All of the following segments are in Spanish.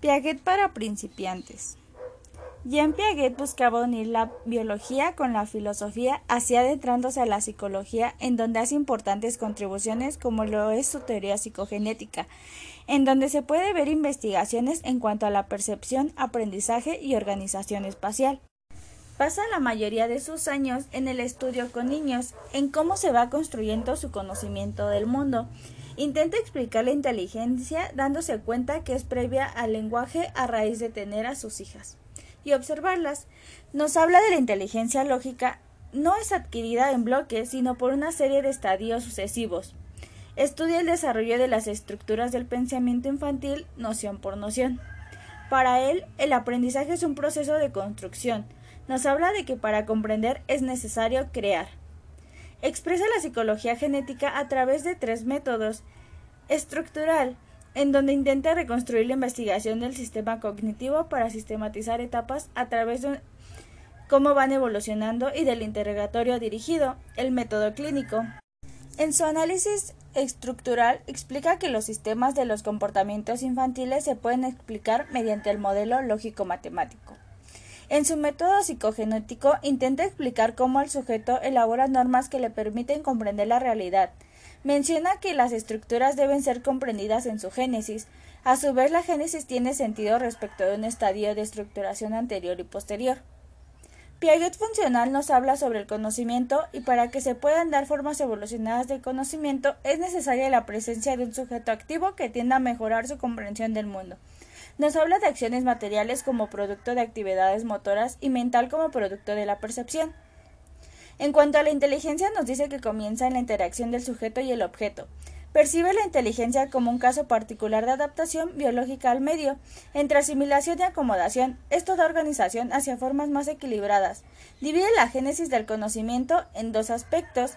Piaget para principiantes. Jean Piaget buscaba unir la biología con la filosofía, así adentrándose a la psicología, en donde hace importantes contribuciones como lo es su teoría psicogenética, en donde se puede ver investigaciones en cuanto a la percepción, aprendizaje y organización espacial. Pasa la mayoría de sus años en el estudio con niños, en cómo se va construyendo su conocimiento del mundo. Intenta explicar la inteligencia dándose cuenta que es previa al lenguaje a raíz de tener a sus hijas y observarlas. Nos habla de la inteligencia lógica no es adquirida en bloques, sino por una serie de estadios sucesivos. Estudia el desarrollo de las estructuras del pensamiento infantil noción por noción. Para él, el aprendizaje es un proceso de construcción, nos habla de que para comprender es necesario crear. Expresa la psicología genética a través de tres métodos. Estructural, en donde intenta reconstruir la investigación del sistema cognitivo para sistematizar etapas a través de cómo van evolucionando y del interrogatorio dirigido, el método clínico. En su análisis estructural explica que los sistemas de los comportamientos infantiles se pueden explicar mediante el modelo lógico-matemático. En su método psicogenético intenta explicar cómo el sujeto elabora normas que le permiten comprender la realidad. Menciona que las estructuras deben ser comprendidas en su génesis. A su vez, la génesis tiene sentido respecto de un estadio de estructuración anterior y posterior. Piaget funcional nos habla sobre el conocimiento y para que se puedan dar formas evolucionadas del conocimiento es necesaria la presencia de un sujeto activo que tienda a mejorar su comprensión del mundo. Nos habla de acciones materiales como producto de actividades motoras y mental como producto de la percepción. En cuanto a la inteligencia, nos dice que comienza en la interacción del sujeto y el objeto. Percibe la inteligencia como un caso particular de adaptación biológica al medio. Entre asimilación y acomodación, esto da organización hacia formas más equilibradas. Divide la génesis del conocimiento en dos aspectos.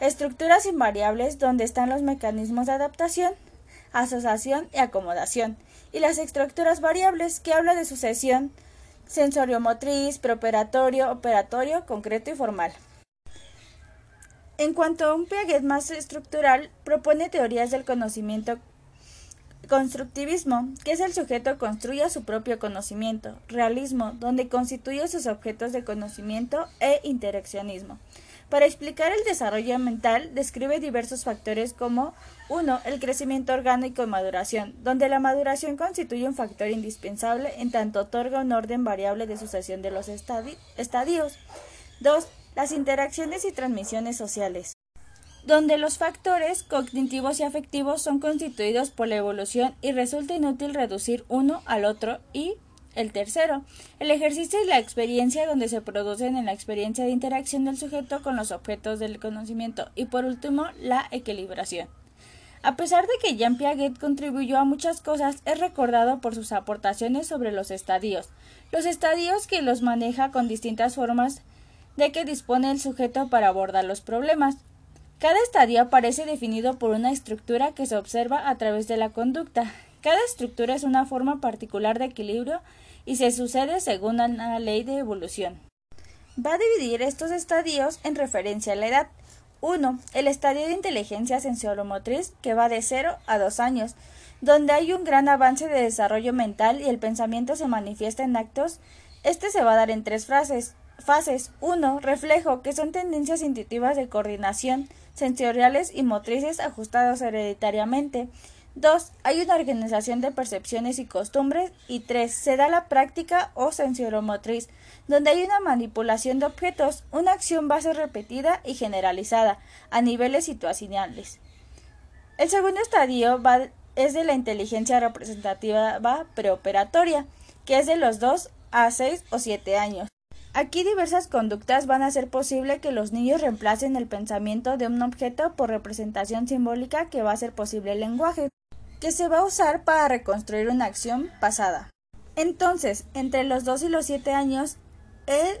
Estructuras invariables, donde están los mecanismos de adaptación, asociación y acomodación, y las estructuras variables que habla de sucesión sensoriomotriz, preoperatorio, operatorio, concreto y formal. En cuanto a un Piaget más estructural, propone teorías del conocimiento constructivismo, que es el sujeto construye su propio conocimiento, realismo, donde constituye sus objetos de conocimiento e interaccionismo. Para explicar el desarrollo mental, describe diversos factores como 1. El crecimiento orgánico y maduración, donde la maduración constituye un factor indispensable en tanto otorga un orden variable de sucesión de los estadios. 2. Las interacciones y transmisiones sociales, donde los factores cognitivos y afectivos son constituidos por la evolución y resulta inútil reducir uno al otro y el tercero, el ejercicio y la experiencia donde se producen en la experiencia de interacción del sujeto con los objetos del conocimiento y por último la equilibración. A pesar de que Jean Piaget contribuyó a muchas cosas, es recordado por sus aportaciones sobre los estadios, los estadios que los maneja con distintas formas de que dispone el sujeto para abordar los problemas. Cada estadio aparece definido por una estructura que se observa a través de la conducta, cada estructura es una forma particular de equilibrio y se sucede según una ley de evolución. Va a dividir estos estadios en referencia a la edad. 1. El estadio de inteligencia sensoromotriz que va de 0 a 2 años, donde hay un gran avance de desarrollo mental y el pensamiento se manifiesta en actos. Este se va a dar en tres. Fases 1. Reflejo, que son tendencias intuitivas de coordinación, sensoriales y motrices ajustados hereditariamente. 2. Hay una organización de percepciones y costumbres. Y 3. Se da la práctica o sensoromotriz, donde hay una manipulación de objetos, una acción va a ser repetida y generalizada a niveles situacionales. El segundo estadio va, es de la inteligencia representativa preoperatoria, que es de los 2 a 6 o 7 años. Aquí diversas conductas van a hacer posible que los niños reemplacen el pensamiento de un objeto por representación simbólica que va a hacer posible el lenguaje que se va a usar para reconstruir una acción pasada. Entonces, entre los 2 y los 7 años, el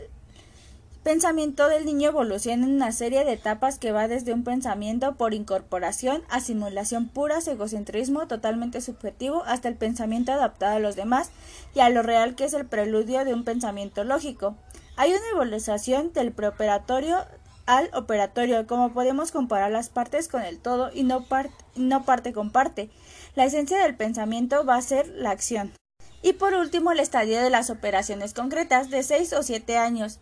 pensamiento del niño evoluciona en una serie de etapas que va desde un pensamiento por incorporación a simulación pura, egocentrismo totalmente subjetivo, hasta el pensamiento adaptado a los demás y a lo real que es el preludio de un pensamiento lógico. Hay una evolución del preoperatorio al operatorio, como podemos comparar las partes con el todo y no, no parte con parte. La esencia del pensamiento va a ser la acción. Y por último, el estadio de las operaciones concretas de 6 o 7 años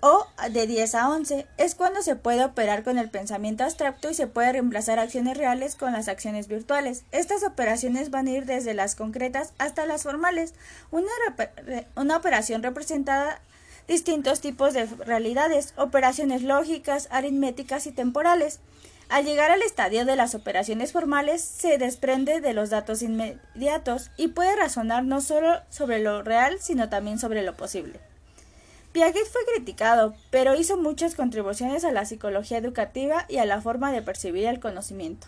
o de 10 a 11 es cuando se puede operar con el pensamiento abstracto y se puede reemplazar acciones reales con las acciones virtuales. Estas operaciones van a ir desde las concretas hasta las formales. Una, una operación representada distintos tipos de realidades, operaciones lógicas, aritméticas y temporales. Al llegar al estadio de las operaciones formales, se desprende de los datos inmediatos y puede razonar no solo sobre lo real, sino también sobre lo posible. Piaget fue criticado, pero hizo muchas contribuciones a la psicología educativa y a la forma de percibir el conocimiento.